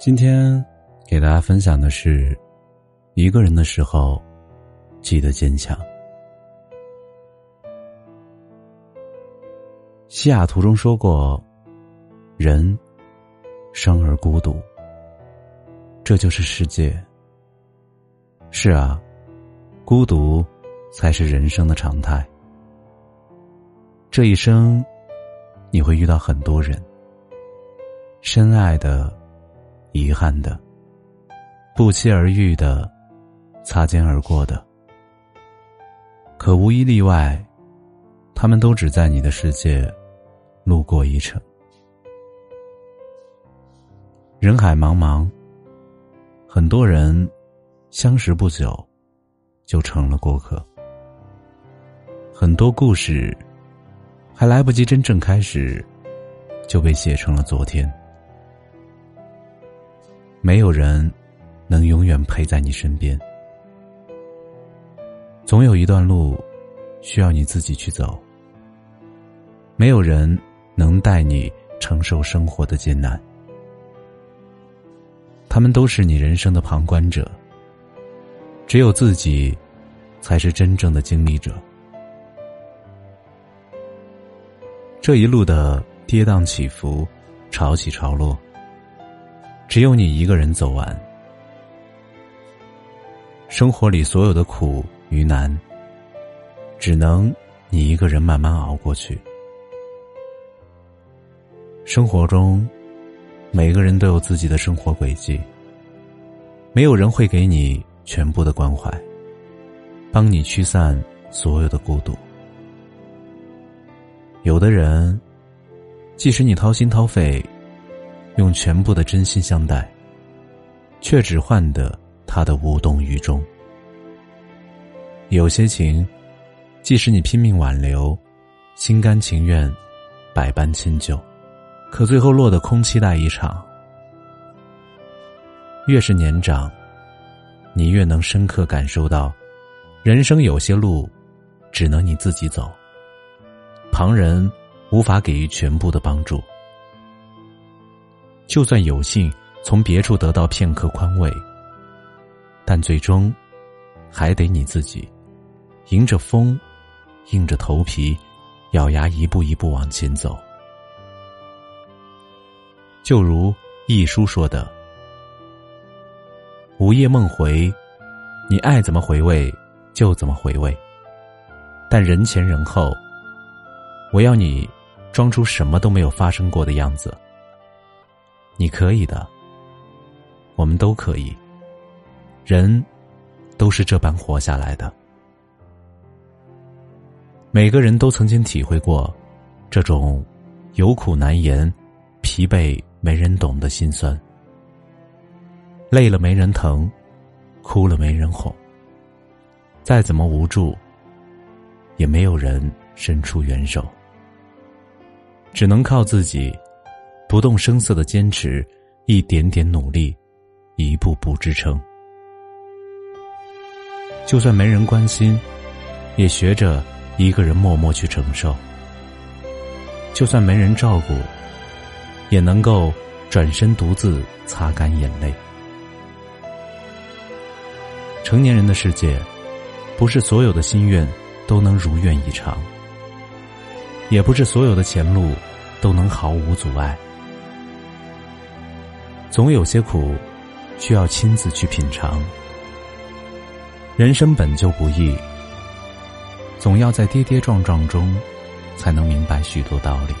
今天给大家分享的是，一个人的时候，记得坚强。西雅图中说过：“人生而孤独，这就是世界。”是啊，孤独才是人生的常态。这一生，你会遇到很多人，深爱的。遗憾的，不期而遇的，擦肩而过的，可无一例外，他们都只在你的世界路过一程。人海茫茫，很多人相识不久就成了过客，很多故事还来不及真正开始，就被写成了昨天。没有人能永远陪在你身边，总有一段路需要你自己去走。没有人能带你承受生活的艰难，他们都是你人生的旁观者。只有自己才是真正的经历者。这一路的跌宕起伏，潮起潮落。只有你一个人走完，生活里所有的苦与难，只能你一个人慢慢熬过去。生活中，每个人都有自己的生活轨迹，没有人会给你全部的关怀，帮你驱散所有的孤独。有的人，即使你掏心掏肺。用全部的真心相待，却只换得他的无动于衷。有些情，即使你拼命挽留，心甘情愿，百般迁就，可最后落得空期待一场。越是年长，你越能深刻感受到，人生有些路，只能你自己走，旁人无法给予全部的帮助。就算有幸从别处得到片刻宽慰，但最终还得你自己迎着风，硬着头皮，咬牙一步一步往前走。就如一书说的：“午夜梦回，你爱怎么回味就怎么回味，但人前人后，我要你装出什么都没有发生过的样子。”你可以的，我们都可以。人都是这般活下来的。每个人都曾经体会过这种有苦难言、疲惫没人懂的心酸。累了没人疼，哭了没人哄。再怎么无助，也没有人伸出援手，只能靠自己。不动声色的坚持，一点点努力，一步步支撑。就算没人关心，也学着一个人默默去承受。就算没人照顾，也能够转身独自擦干眼泪。成年人的世界，不是所有的心愿都能如愿以偿，也不是所有的前路都能毫无阻碍。总有些苦，需要亲自去品尝。人生本就不易，总要在跌跌撞撞中，才能明白许多道理。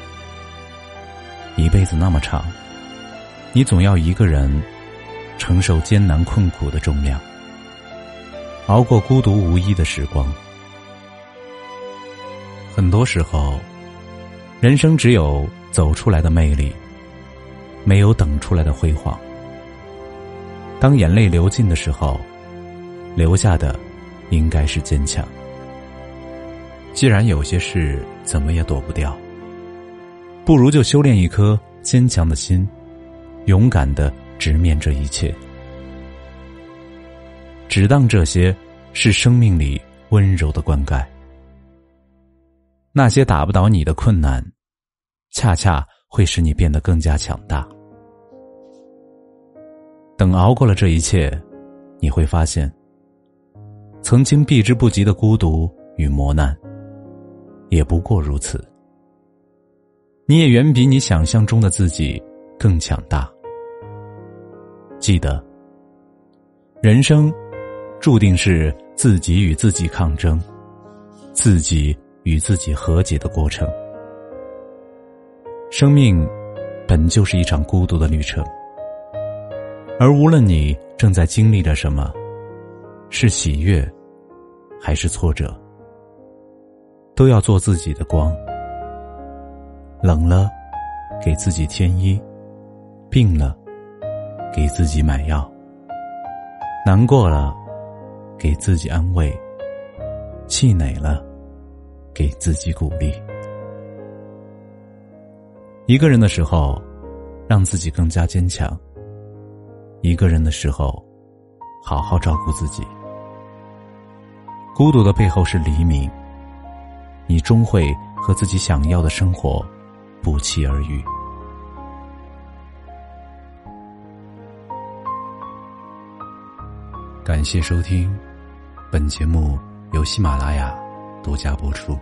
一辈子那么长，你总要一个人承受艰难困苦的重量。熬过孤独无依的时光。很多时候，人生只有走出来的魅力，没有等出来的辉煌。当眼泪流尽的时候，留下的应该是坚强。既然有些事怎么也躲不掉，不如就修炼一颗坚强的心，勇敢的直面这一切。只当这些是生命里温柔的灌溉。那些打不倒你的困难，恰恰会使你变得更加强大。等熬过了这一切，你会发现，曾经避之不及的孤独与磨难，也不过如此。你也远比你想象中的自己更强大。记得，人生。注定是自己与自己抗争，自己与自己和解的过程。生命本就是一场孤独的旅程，而无论你正在经历着什么，是喜悦还是挫折，都要做自己的光。冷了，给自己添衣；病了，给自己买药；难过了。给自己安慰，气馁了，给自己鼓励。一个人的时候，让自己更加坚强；一个人的时候，好好照顾自己。孤独的背后是黎明，你终会和自己想要的生活不期而遇。感谢收听。本节目由喜马拉雅独家播出。